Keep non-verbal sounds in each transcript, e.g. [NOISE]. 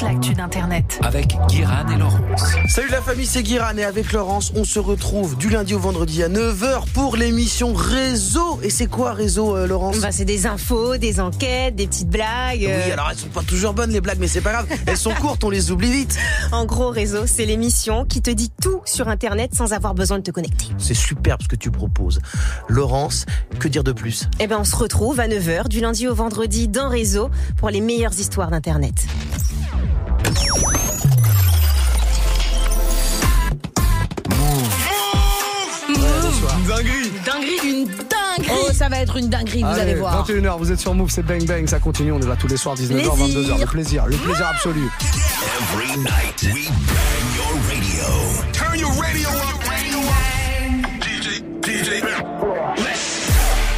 toute l'actu d'Internet. Avec Guiran et Laurence. Salut la famille, c'est Guiran et avec Laurence, on se retrouve du lundi au vendredi à 9h pour l'émission Réseau. Et c'est quoi Réseau, euh, Laurence? Bah, c'est des infos, des enquêtes, des petites blagues. euh. Oui, alors elles sont pas toujours bonnes les blagues, mais c'est pas grave. Elles sont courtes, on les oublie vite. [LAUGHS] En gros, Réseau, c'est l'émission qui te dit tout sur Internet sans avoir besoin de te connecter. C'est superbe ce que tu proposes. Laurence, que dire de plus? Eh ben, on se retrouve à 9h du lundi au vendredi dans Réseau pour les meilleures histoires d'Internet. Dinguerie Dinguerie d'une dinguerie Oh, ça va être une dinguerie, vous allez voir. 21h, vous êtes sur Move, c'est Bang Bang, ça continue, on est là tous les soirs, 19h, Plaisir. 22h. Le plaisir, le plaisir absolu. Every night, we bang your radio. Turn your radio up. DJ, DJ.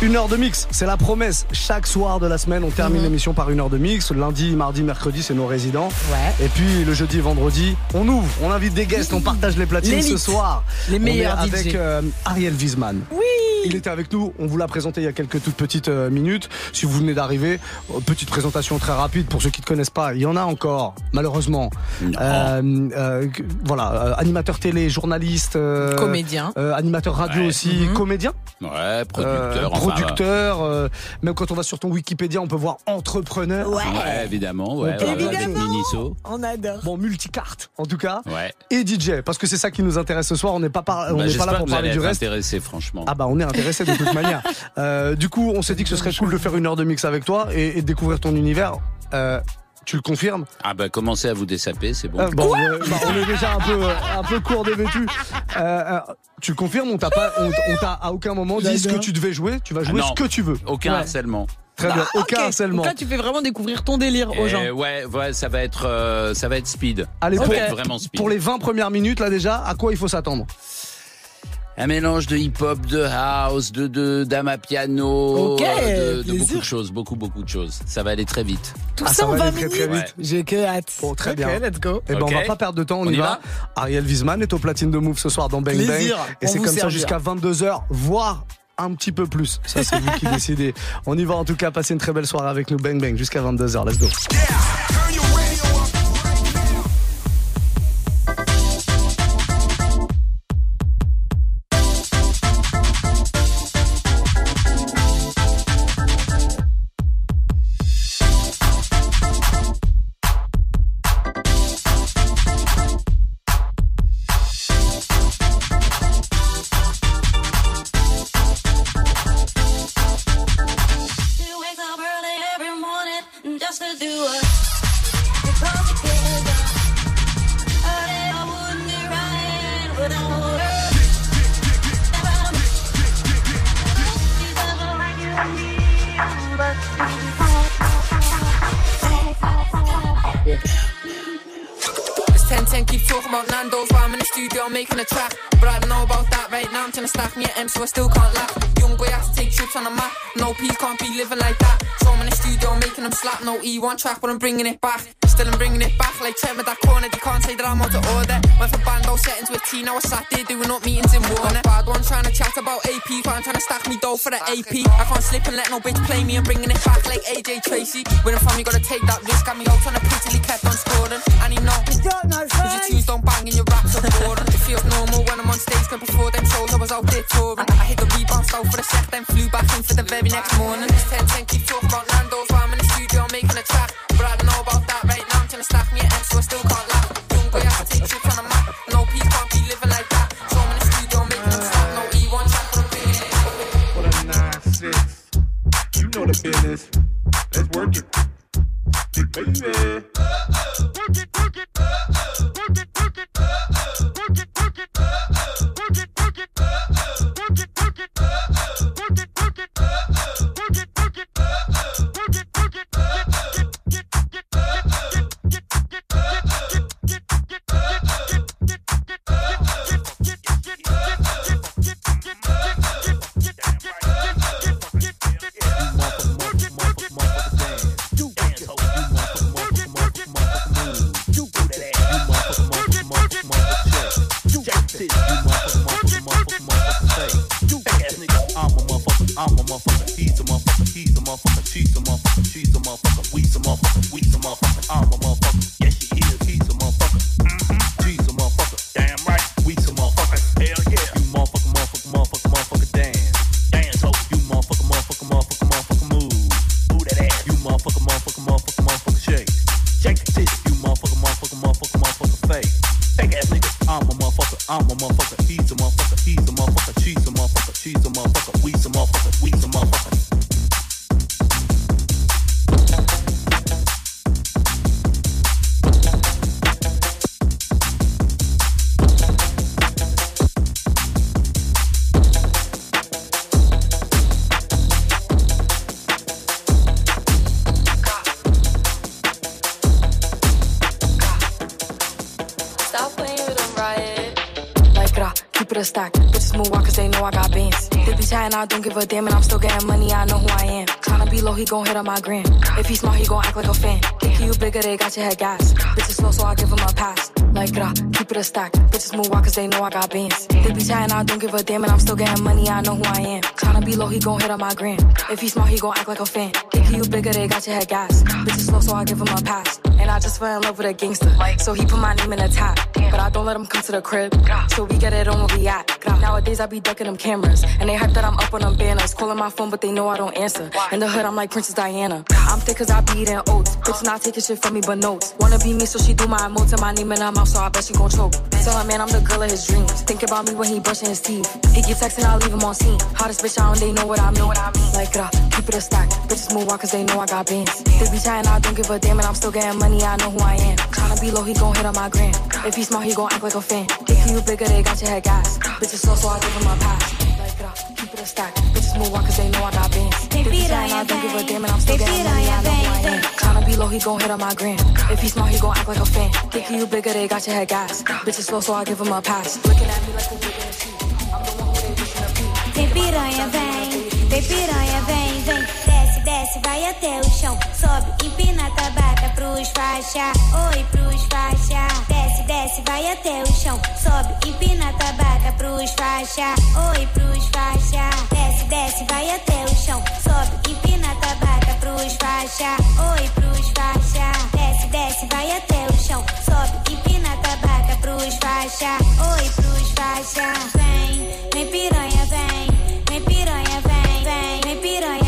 Une heure de mix, c'est la promesse. Chaque soir de la semaine, on termine Mhm. l'émission par une heure de mix. Lundi, mardi, mercredi, c'est nos résidents. Ouais. Et puis le jeudi et vendredi, on ouvre, on invite des guests, on partage les platines ce soir. Les On est meilleurs avec DJ. euh, Ariel Wiesman. Oui Il était avec nous, on vous l'a présenté il y a quelques toutes petites euh, minutes. Si vous venez d'arriver, euh, petite présentation très rapide pour ceux qui ne connaissent pas. Il y en a encore, malheureusement. Euh, euh, voilà, euh, animateur télé, journaliste, euh, Comédien. euh, animateur radio Ouais. aussi, Mhm. comédien, Ouais, producteur. enfin, producteur. euh, même quand on va sur ton Wikipédia, on peut voir entrepreneur. Ouais, évidemment. Ouais, On Évidemment. Adore. Bon, multicarte en tout cas. Ouais. Et DJ, parce que c'est ça qui nous intéresse ce soir. On n'est pas, par- on Bah, pas là pour parler du reste. intéressé, franchement. Ah bah on est intéressé de toute manière. [LAUGHS] Euh, du coup, on s'est dit que ce serait cool de faire une heure de mix avec toi et, et découvrir ton univers. Euh, tu le confirmes? Ah bah commencez à vous dessaper, c'est bon. Euh, bon, euh, bah, on est déjà un peu, euh, un peu court dévêtu. Euh, euh, tu le confirmes? On t'a pas, on, on t'a à aucun moment dit ce que tu devais jouer. Tu vas jouer Ah non. ce que tu veux. Aucun Ouais. harcèlement. Très bien. Aucun Ok. harcèlement. Donc là, tu fais vraiment découvrir ton délire aux Et gens. ouais, ouais, ça va être, euh, ça va être speed. Allez, ça pour, va être vraiment speed. pour les 20 premières minutes là déjà, à quoi il faut s'attendre? Un mélange de hip-hop, de house, de de d'amapiano, Ok, euh, de, beaucoup de choses, beaucoup beaucoup de choses. Ça va aller très vite. Tout Ah, ça ça en va 20 aller très, très minutes. vite. J'ai que hâte. Bon, très bien. let's go. Eh ben, on va pas perdre de temps, on, On y y va. va Ariel Wiesman est au platine de Move ce soir dans Bang Plaisir. Bang. Et On c'est comme ça jusqu'à 22h, voire un petit peu plus. Ça, c'est vous qui [LAUGHS] décidez. On y va en tout cas, passer une très belle soirée avec nous. Bang Bang jusqu'à 22h. Let's go. But I'm bringing it back. Still I'm bringing it back like Trent with that corner. You can't say that I'm out of order. Went for bando settings with T. Now I sat there doing up meetings in Warner. Bad one trying to chat about AP. But I'm trying to stack me dough for the AP. I can't slip and let no bitch play me. I'm bringing it back like AJ Tracy. I don't give a damn, and I'm still getting money, I know who I am. Tryna be low, he gon' hit on my gram. If he smart, he gon' act like a fan. Think you bigger, they got your head gas. Bitches slow, so I give him a pass. Like, grah, keep it a stack. Bitches move walk cause they know I got bands. They be chatting, I don't give a damn, and I'm still getting money, I know who I am. Tryna be low, he gon' hit on my gram. If he smart, he gon' act like a fan. Think you bigger, they got your head gas. Bitches slow, so I give him a pass. And I just fell in love with a gangster. So he put my name in the top. But I don't let him come to the crib. So we get it on where we at. Nowadays I be ducking them cameras. And they hype that I'm up on them banners. Calling my phone, but they know I don't answer. In the hood, I'm like Princess Diana. I'm thick cause I be eating oats. Bitch not taking shit from me but notes. Wanna be me, so she do my emotes and my name in her mouth, so I bet she gon' choke. Tell her man I'm the girl of his dreams. Think about me when he brushing his teeth. He keep texting, I leave him on scene. Hottest bitch out, and they know what I mean. Like, grah, keep it a stack. Bitches move out cause they know I got bands. They be chatting, I don't give a damn, and I'm still getting money, I know who I am. Tryna be low, he gon' hit on my gram. If he smart, he gon' act like a fan. Think you bigger, they got your head gas. Bitches slow, so I give him a pass. Like, grah, keep it a stack. Bitches move out cause they know I got bands. They be chatting, I don't give a damn, and I'm still getting money, I know who I am. Tryna be low, he gon' hit on my gram. If he smart, he gon' act like a fan. Think you bigger, they got your head gas. Bitches slow, so I give him a pass. Looking at me like a big. I'm the one who they wishing to be. Vem piranha, vem, vem piranha, vem, vem. Desce, vai até o chão. Sobe, empina a tabaca pros faixa. Oi, pros faixa. Desce, desce, vai até o chão. Sobe, empina a tabaca pros faixa. Oi, pros faixa. Desce, desce, vai até o chão. Sobe, empina a tabaca pros faixa. Oi, pros faixa. Desce, desce, vai até o chão. Sobe, empina a tabaca pros faixa. Oi, pros faixa. Vem, vem piranha, vem. Vem piranha, vem, vem. Vem piranha,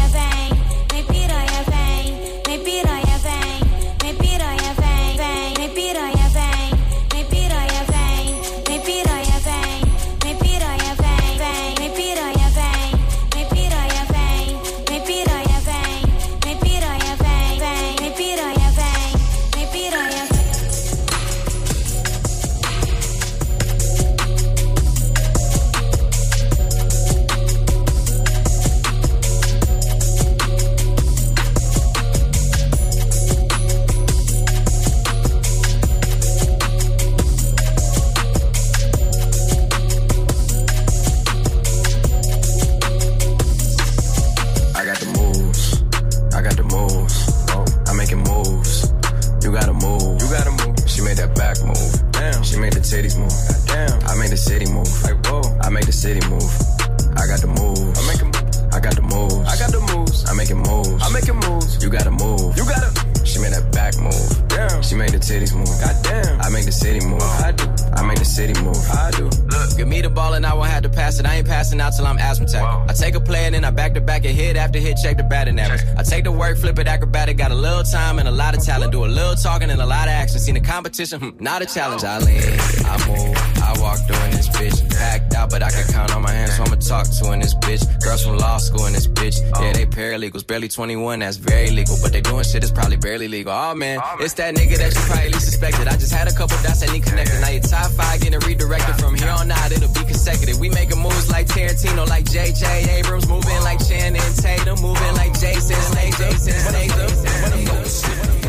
titties move. Goddamn. I make the city move. I do. I make the city move. I do. Look, give me the ball and I won't have to pass it. I ain't passing out till I'm asthmatic. I take a play and then I back to back and hit after hit, check the batting average. I take the work, flip it acrobatic, got a little time and a lot of talent. Do a little talking and a lot of action. Seen the competition, hmm, not a challenge. I lean, I move, I walk through in this bitch. Packed out, but I can count on my hands, so I'ma talk to in this bitch. Girls from law school in this bitch. Yeah, they paralegals, barely 21, that's very legal. But they doing shit that's probably barely legal. Oh man, it's that nigga that you probably least suspected. I just had a couple dots that need connected. Now your top five getting redirected from here on out, it'll be consecutive. We making moves like Tarantino, like J.J. Abrams, moving like Channing Tatum, moving like Jason Statham. Statham.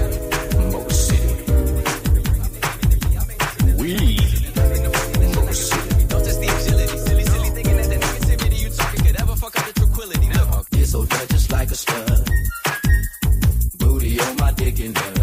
Like a stud. Booty on my dick and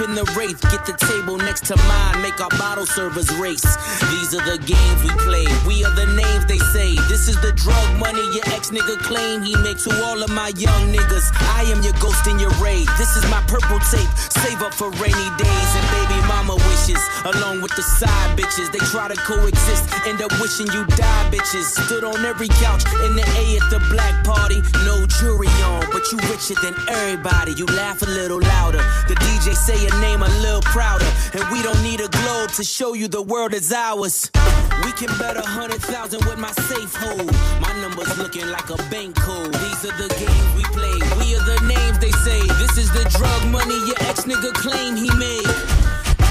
in the wraith. Get the table next to mine, make our bottle servers race. These are the games we play. We are the names they say. This is the drug money your ex nigga claim he makes to all of my young niggas. I am your ghost in your raid. This is my purple tape. Save up for rainy days and baby mama wishes. Along with the side bitches, they try to coexist. End up wishing you die, bitches. Stood on every couch in the A at the black party. No jury on, but you richer than everybody. You laugh a little louder. The DJ say your name a little prouder. And we don't need a globe to show you the world is ours. We can bet a hundred thousand with my safe hold. My number's looking like a bank code. These are the games we play. We are the names they say. This is the drug money your ex nigga claim he made.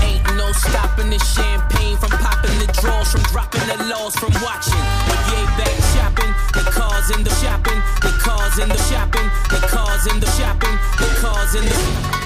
Ain't no stopping the champagne from popping the draws, from dropping the laws, from watching. When yay back shopping, the cars in the shopping, the cars in the shopping, the cars in the shopping, the cars in the.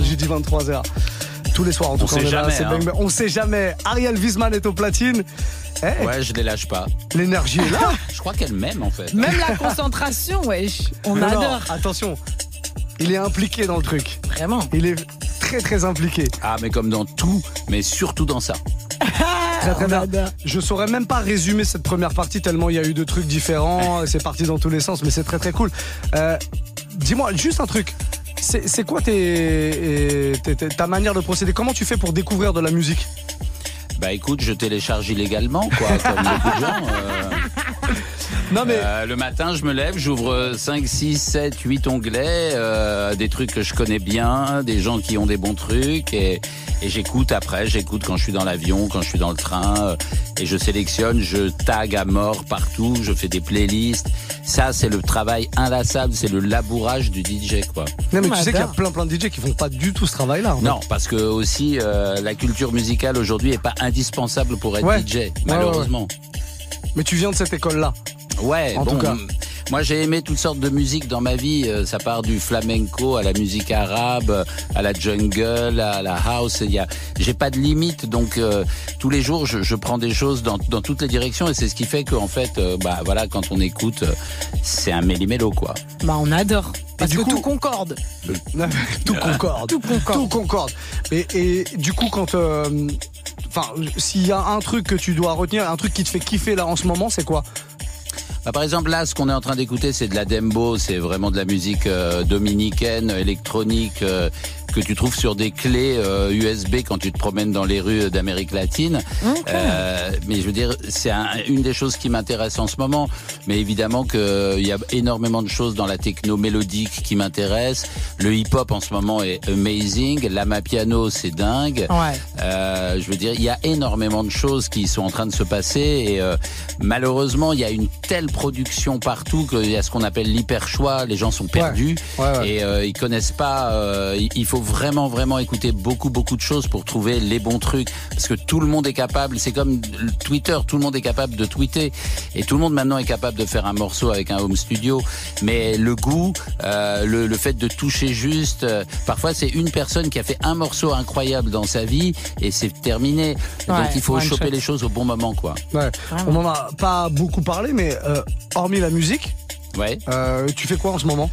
J'ai dit 23h. Tous les soirs, en tout On cas, sait est là, jamais, hein. On sait jamais. Ariel Wiesman est au platine. Eh, Ouais, je les lâche pas. L'énergie est là. [LAUGHS] Je crois qu'elle m'aime en fait. Même la concentration, wesh. On Non, non, adore. attention, il est impliqué dans le truc. Vraiment. Il est très très impliqué. Ah, mais comme dans tout, mais surtout dans ça. Très très [LAUGHS] bien. Je saurais même pas résumer cette première partie tellement il y a eu de trucs différents. C'est parti dans tous les sens, mais c'est très très cool. Euh, Dis-moi juste un truc. C'est quoi tes, tes- tes- ta manière de procéder? Comment tu fais pour découvrir de la musique? Bah écoute, je télécharge illégalement, quoi, comme beaucoup de gens. euh. Non mais Euh, le matin, je me lève, j'ouvre 5, 6, 7, 8 onglets, euh, des trucs que je connais bien, des gens qui ont des bons trucs, et, et j'écoute après, j'écoute quand je suis dans l'avion, quand je suis dans le train, euh, et je sélectionne, je tag à mort partout, je fais des playlists. Ça, c'est le travail inlassable, c'est le labourage du DJ, quoi. Non mais tu sais qu'il y a plein plein de DJ qui font pas du tout ce travail-là. en fait. Non, parce que aussi euh, la culture musicale aujourd'hui est pas indispensable pour être Ouais. DJ, malheureusement. Mais tu viens de cette école-là. Ouais, En bon, tout cas. Moi j'ai aimé toutes sortes de musique dans ma vie. Euh, Ça part du flamenco à la musique arabe, à la jungle, à la house. Il y a, j'ai pas de limite, donc euh, tous les jours je, je prends des choses dans, dans toutes les directions et c'est ce qui fait qu'en fait, euh, bah voilà, quand on écoute, c'est un méli-mélo quoi. Bah, on adore. Parce du que coup- tout concorde. [LAUGHS] tout concorde. Tout concorde. Tout concorde. Et, et du coup, quand. euh, Enfin, s'il y a un truc que tu dois retenir, un truc qui te fait kiffer là en ce moment, c'est quoi? Bah, par exemple, là, ce qu'on est en train d'écouter, c'est de la dembo, c'est vraiment de la musique euh, dominicaine, électronique, euh, que tu trouves sur des clés euh, USB quand tu te promènes dans les rues d'Amérique latine. Euh, mais je veux dire, c'est un- une des choses qui m'intéresse en ce moment. Mais évidemment qu'il y a énormément de choses dans la techno mélodique qui m'intéressent. Le hip-hop en ce moment est amazing. L'ama piano, c'est dingue. Ouais. Euh, je veux dire, il y a énormément de choses qui sont en train de se passer et euh, malheureusement, il y a une telle production partout qu'il y a ce qu'on appelle l'hyper choix. Les gens sont perdus Ouais, ouais. et euh, ils connaissent pas. euh, il faut vraiment, vraiment écouter beaucoup, beaucoup de choses pour trouver les bons trucs parce que tout le monde est capable. C'est comme le Twitter, tout le monde est capable de tweeter et tout le monde maintenant est capable de faire un morceau avec un home studio. Mais le goût, euh, le, le fait de toucher juste, euh, parfois c'est une personne qui a fait un morceau incroyable dans sa vie et c'est terminé. Ouais, Donc il faut choper les choses au bon moment, quoi. Ouais. On en a pas beaucoup parlé, mais euh, hormis la musique, Ouais. euh, tu fais quoi en ce moment?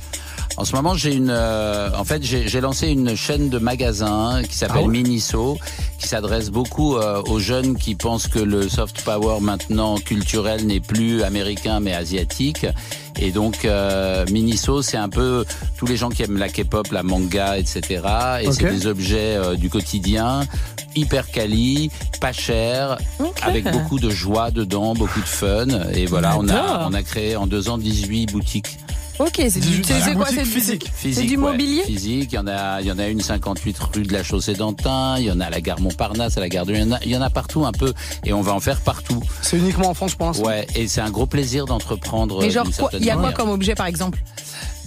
En ce moment, j'ai une, euh, en fait, j'ai lancé une chaîne de magasins qui s'appelle Ah ouais Miniso, qui s'adresse beaucoup euh, aux jeunes qui pensent que le soft power maintenant culturel n'est plus américain mais asiatique. Et donc euh, Miniso, c'est un peu tous les gens qui aiment la K-pop, la manga, etc. Et c'est des objets euh, du quotidien, hyper quali, pas cher, avec beaucoup de joie dedans, beaucoup de fun. Et voilà, on a, on a créé en deux ans 18 boutiques. Ok, c'est du, c'est c'est quoi boutique c'est du- physique. C'est Physique, du ouais. mobilier Physique, il y en a, il y en a une 58 rue de la Chaussée d'Antin, il y en a à la gare Montparnasse, à la gare de, il y en a, il y en a partout un peu, et on va en faire partout. C'est uniquement en France pour l'instant Ouais, et c'est un gros plaisir d'entreprendre. Mais genre, il y a quoi manière. comme objet par exemple?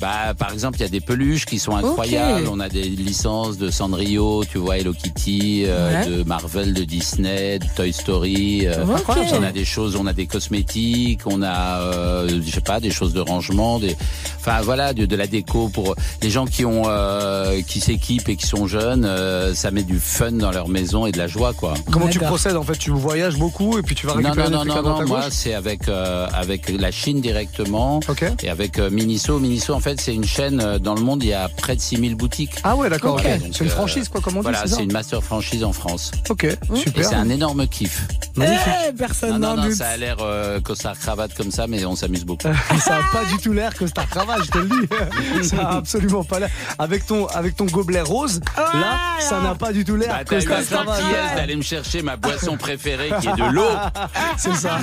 Bah, par exemple, il y a des peluches qui sont incroyables. On a des licences de Sanrio, tu vois, Hello Kitty, euh, Ouais. de Marvel, de Disney, de Toy Story. euh. On a des choses, on a des cosmétiques, on a, euh, je sais pas, des choses de rangement, des, enfin voilà, de, de la déco pour les gens qui ont, euh, qui s'équipent et qui sont jeunes. euh, ça met du fun dans leur maison et de la joie, quoi. Comment tu procèdes en fait? Tu voyages beaucoup et puis tu vas Non, récupérer non, des non, trucs non, non, à moi c'est avec euh, avec la Chine directement Ok. et avec euh, Miniso. Miniso en fait c'est une chaîne euh, dans le monde, il y a près de 6000 boutiques. Ah ouais, d'accord. Ok. ok. Donc, C'est une euh, franchise quoi, comment on dit Voilà, c'est ça c'est une master franchise en France. Ok, super. c'est un énorme kiff. Magnifique. Eh, personne Non, non, n'en non, doute. ça a l'air euh, costard cravate comme ça, mais on s'amuse beaucoup. [LAUGHS] ça a pas du tout l'air que Star Cravate, je te le dis. [LAUGHS] ça a absolument pas l'air. Avec ton, avec ton gobelet rose, là, ça n'a pas du tout l'air Bah, la Cravate. gentillesse d'aller me chercher ma boisson préférée qui est de l'eau. [LAUGHS] C'est ça.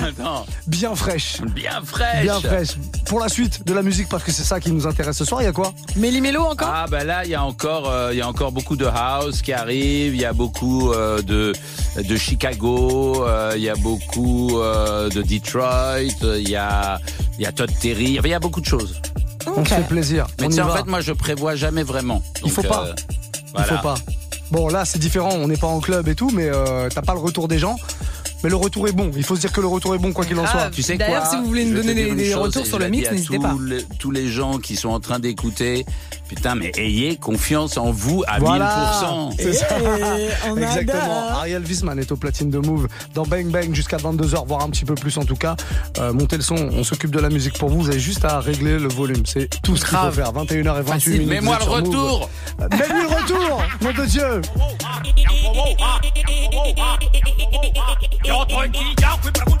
Bien fraîche. bien fraîche. Bien fraîche. Pour la suite de la musique, parce que c'est ça qui nous intéresse ce soir, il y a quoi Méli-mélo encore Ah bah là il y a encore euh, il y a encore beaucoup de house qui arrive, il y a beaucoup euh, de de Chicago, euh, il y a beaucoup euh, de Detroit, il y a il y a Todd Terry, il y a beaucoup de choses. On se fait plaisir. Mais on y en va. fait moi je prévois jamais vraiment. Il faut pas. euh, Il faut pas. Bon, là, c'est différent. On n'est pas en club et tout, mais euh, t'as pas le retour des gens. Mais le retour est bon. Il faut se dire que le retour est bon quoi qu'il en soit. Tu sais D'ailleurs, quoi si vous voulez nous donner des- une des chose, retours et sur le la mix, n'hésitez tous pas. les- tous les gens qui sont en train d'écouter, putain, mais ayez confiance en vous à Voilà. 1000%. C'est ça. on [LAUGHS] Exactement. Ariel Wiesman est au platine de Move dans Bang Bang jusqu'à 22h, voire un petit peu plus en tout cas. Euh, montez le son, on s'occupe de la musique pour vous. Vous avez juste à régler le volume. C'est tout ce qu'il faut faire. 21h et 28 Facile. minutes. Mets-moi le retour Mets-lui le retour Nom de Dieu 여덟 기 야구 바꾼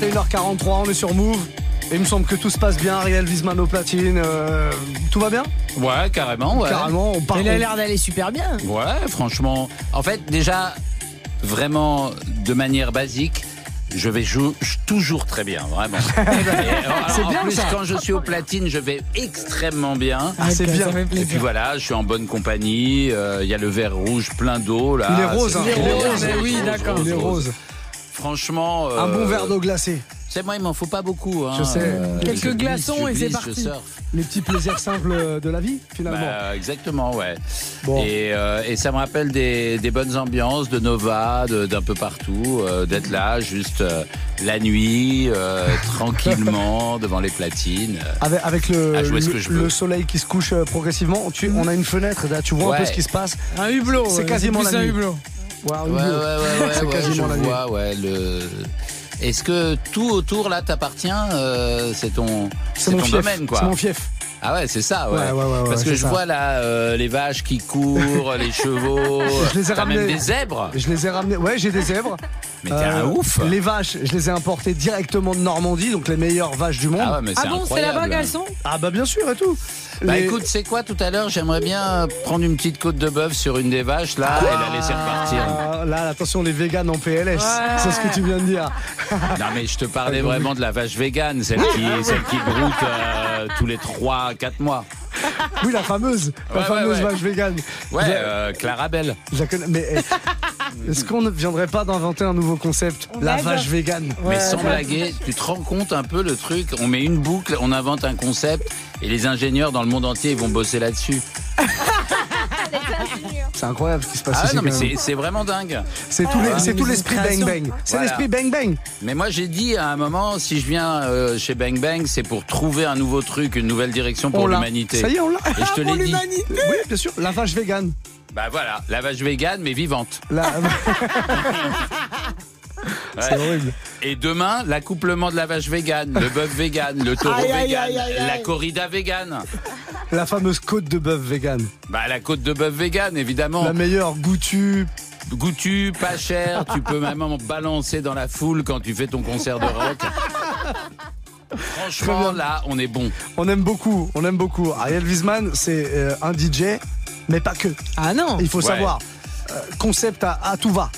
21h43, on est sur Move. Et il me semble que tout se passe bien, Ariel Wiesman au platine. Euh, tout va bien? Ouais, carrément, ouais. Carrément, on parle. Il a l'air d'aller super bien. Ouais, franchement. En fait, déjà, vraiment, de manière basique, je vais jouer toujours très bien, vraiment. [LAUGHS] Euh, c'est bien plus, ça. quand je suis au platine, je vais extrêmement bien. Ah, c'est bien. Et puis voilà, je suis en bonne compagnie. Euh, il y a le verre rouge plein d'eau là. Il est rose. Hein. Oui, d'accord. Il est rose. rose. Franchement. Un bon euh, verre d'eau glacée. C'est moi, il m'en faut pas beaucoup. hein. Je sais. Euh, Quelques je glisse, glaçons et c'est parti. Les petits plaisirs simples de la vie, finalement. Bah, exactement, ouais. Bon. Et, euh, et ça me rappelle des, des bonnes ambiances de Nova, de- d'un peu partout, euh, d'être là juste euh, la nuit, euh, [LAUGHS] tranquillement, devant les platines. Avec, avec le, À jouer ce le- que je veux. le soleil qui se couche euh, progressivement, tu- on a une fenêtre, là, tu vois un peu ce qui se passe. Un hublot. C'est ouais, quasiment la un nuit. hublot. Ouais, Ouais, ouais, hublot. ouais, ouais, C'est ouais, quasiment je la nuit. vois, ouais, le... Est-ce que tout autour là t'appartient euh, C'est ton, C'est mon ton fief. domaine, quoi. C'est mon fief. Ah ouais, c'est ça, ouais. Ouais, ouais, ouais, ouais, Parce que je ça. vois là euh, les vaches qui courent, les chevaux. [LAUGHS] Je les ai T'as même ramenés. des zèbres. Je les ai ramenés. Ouais, j'ai des zèbres. [LAUGHS] Mais t'es un ouf. Les vaches, je les ai importées directement de Normandie, donc les meilleures vaches du monde. Ah ouais, mais Ah bon, c'est là-bas qu'elles sont? Ah bah bien sûr et tout. Bah Les- écoute, c'est quoi tout à l'heure J'aimerais bien prendre une petite côte de bœuf sur une des vaches là et la laisser repartir. Ah, là, attention, les véganes en PLS, c'est ce que tu viens de dire. Non mais je te parlais vraiment de la vache végane, celle qui, celle qui broute euh, tous les 3-4 mois. Oui, la fameuse, la Ouais, fameuse ouais, ouais. vache végane. Ouais, Je- euh, Clarabelle. je la connais, mais eh, Est-ce qu'on ne viendrait pas d'inventer un nouveau concept Lavage vegan. Mais sans blaguer, tu te rends compte un peu le truc On met une boucle, on invente un concept et les ingénieurs dans le monde entier ils vont bosser là-dessus. [LAUGHS] C'est incroyable ce qui se passe Ah ici. non mais c'est c'est vraiment dingue. C'est tout les- c'est tout l'esprit bang bang. C'est Voilà. l'esprit bang bang. Mais moi j'ai dit à un moment, si je viens euh, chez Bang Bang, c'est pour trouver un nouveau truc, une nouvelle direction pour On l'a. l'humanité. Ça y est, on l'a. Et je te [LAUGHS] l'ai dit. Oui, bien sûr. Lavage vegan. Bah voilà, la vache vegan mais vivante. La- [LAUGHS] Ouais. C'est horrible. Et demain, l'accouplement de la vache vegan, le bœuf vegan, le taureau Aïe, aïe, aïe, la corrida vegan. La fameuse côte de bœuf vegan. Bah la côte de bœuf vegan évidemment. La meilleure, goûtue. Goûtu, pas cher, tu peux même en balancer dans la foule quand tu fais ton concert de rock. Franchement, là, on est bon. On aime beaucoup, on aime beaucoup. Ariel Wiesman, c'est euh, un DJ, mais pas que. Ah non Il faut Ouais. savoir. euh, concept à, à tout va.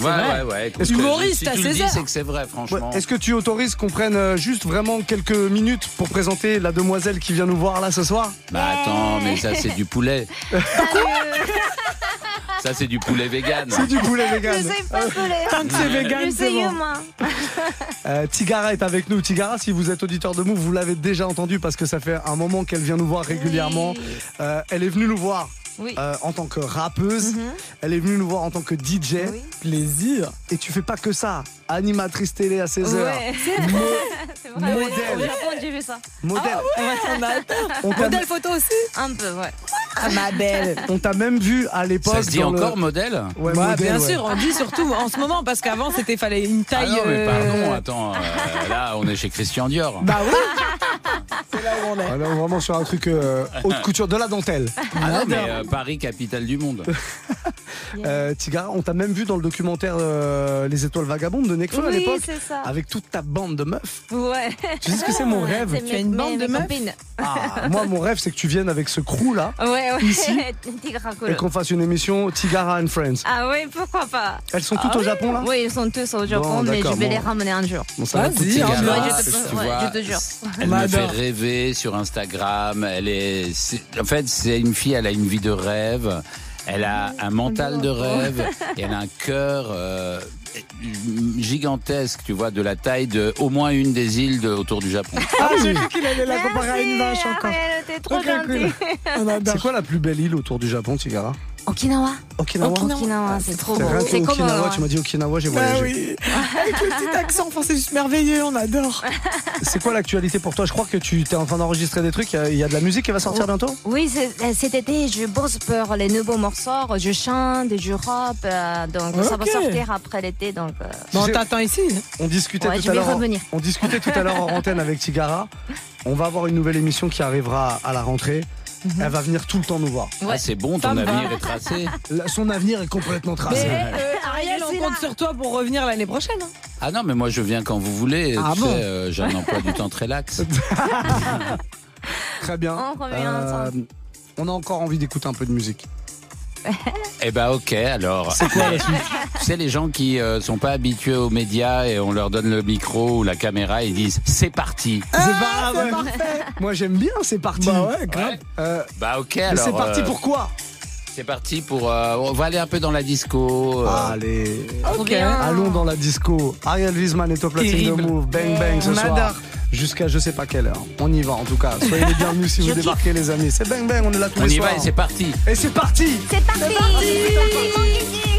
Ouais, ouais, ouais. écoute, Est-ce que- Humoriste si à tu le dis, Césaire. c'est que c'est vrai, franchement. Ouais, Est-ce que tu autorises qu'on prenne euh, juste vraiment quelques minutes pour présenter la demoiselle qui vient nous voir là ce soir? Bah attends, mais ça c'est du poulet. [LAUGHS] ça c'est du poulet vegan. C'est du poulet vegan. Je sais pas poulet. [LAUGHS] Tant que c'est vegan, Je c'est sais bon. humain. [LAUGHS] Euh, Tigara est avec nous. Tigara, si vous êtes auditeur de Move, vous l'avez déjà entendu parce que ça fait un moment qu'elle vient nous voir régulièrement. Euh, elle est venue nous voir Oui. euh, en tant que rappeuse. Mhm. Elle est venue nous voir en tant que DJ. Plaisir. Et tu fais pas que ça. Animatrice télé à 16h. Ouais. Mo- C'est vrai. Modèle. Au Japon, j'ai vu ça. modèle. On a On t'a- Modèle photo aussi Un peu, ouais. Ah, ma belle. On t'a même vu à l'époque. Ça se dit le- encore modèle? Ouais, Ouais, modèle, bien ouais. sûr, on dit surtout en ce moment parce qu'avant c'était fallait une Ah taille. non, mais pardon, euh, attends, euh, là on est chez Christian Dior. Bah oui. [LAUGHS] c'est là où on est. Ah, là, vraiment sur un truc euh, haute couture, de la dentelle. Ah non, mais euh, Paris, capitale du monde. [LAUGHS] Euh, Tigara, on t'a même vu dans le documentaire euh, Les Étoiles Vagabondes de Nekfeu à Oui, l'époque. c'est ça. Avec toute ta bande de meufs. Ouais. Tu sais ce que c'est mon [LAUGHS] rêve Tu as une bande de meufs. Ah, [LAUGHS] Moi, mon rêve, c'est que tu viennes avec ce crew là Ouais, ouais. Ici. Et qu'on fasse une émission Tigara and Friends. Ah oui, pourquoi pas Elles sont toutes Ah au. Japon là Oui, ils sont tous au Japon, Bon, mais je vais bon. les ramener un jour. Bon, ça va, Vas-y, toutes hein, Ouais, je te- tu ouais, vois, je te jure. Elle me fait rêver sur Instagram. Elle est, c'est- en fait, c'est une fille. Elle a une vie de rêve. Elle a un mental de rêve et elle a un cœur euh, gigantesque, tu vois, de la taille de au moins une des îles de- autour du Japon. Ah, j'ai cru qu'il allait la comparer à une vache encore. Ariel, t'es trop. C'est quoi la plus belle île autour du Japon, Tigara? Okinawa. Okinawa. Okinawa, c'est trop beau. C'est comme Okinawa, euh, tu m'as dit Okinawa, j'ai Bah voyagé. oui. Avec le petit accent, enfin, c'est juste merveilleux, on adore. C'est quoi l'actualité pour toi? Je crois que tu es en train d'enregistrer des trucs. Il y a- il y, a de la musique qui va sortir bientôt? Oui, euh, cet été, je bosse pour les nouveaux morceaux. Je chante, je rappe. euh, donc, ça va sortir après l'été. Donc, euh, Bon, on sais- t'attend ici. On discutait Ouais, tout à l'heure. On discutait tout à l'heure en [LAUGHS] antenne avec Tigara. On va avoir une nouvelle émission qui arrivera à la rentrée. Elle va venir tout le temps nous voir. Ah, c'est bon, ton va. avenir est tracé. Son avenir est complètement tracé. Mais euh, Ariel, on compte là. sur toi pour revenir l'année prochaine. hein. Ah non, mais moi je viens quand vous voulez. Ah tu bon sais, euh, j'ai un emploi du temps très lax. [LAUGHS] [LAUGHS] Très bien. On revient ensemble. on a encore envie d'écouter un peu de musique. [LAUGHS] Eh ben ok, alors. C'est quoi la suite [LAUGHS] Tu sais, les gens qui euh, sont pas habitués aux médias et on leur donne le micro ou la caméra, ils disent c'est parti. C'est pas grave. Moi j'aime bien, c'est parti. Bah ouais, grave. Euh, Bah ok, alors. c'est parti euh, pour quoi? C'est parti pour. euh, on va aller un peu dans la disco. euh, Allez. trop bien. Allons dans la disco. Ariel Wiesman est au platine Terrible. de Move. Bang bang ce On soir. adore. Jusqu'à je sais pas quelle heure. On y va en tout cas. Soyez les bienvenus si vous débarquez les amis. C'est bang bang, on est là tous on les y soirs. va et c'est parti. Et c'est parti C'est parti. Mon kiki.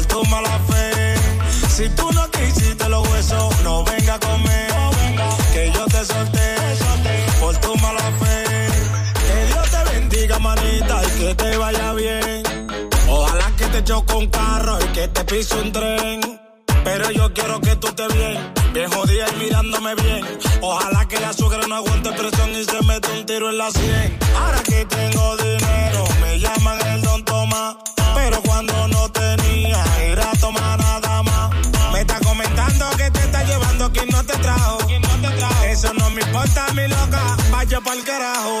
por tu mala fe. Si tú no quisiste los huesos, no venga a comer. Que yo te solté por tu mala fe. Que Dios te bendiga, manita, y que te vaya bien. Ojalá que te choque un carro y que te pise un tren. Pero yo quiero que tú te bien, bien jodida mirándome bien. Ojalá que la azúcar no aguante presión y se mete un tiro en la sien. Ahora जबल करा हो।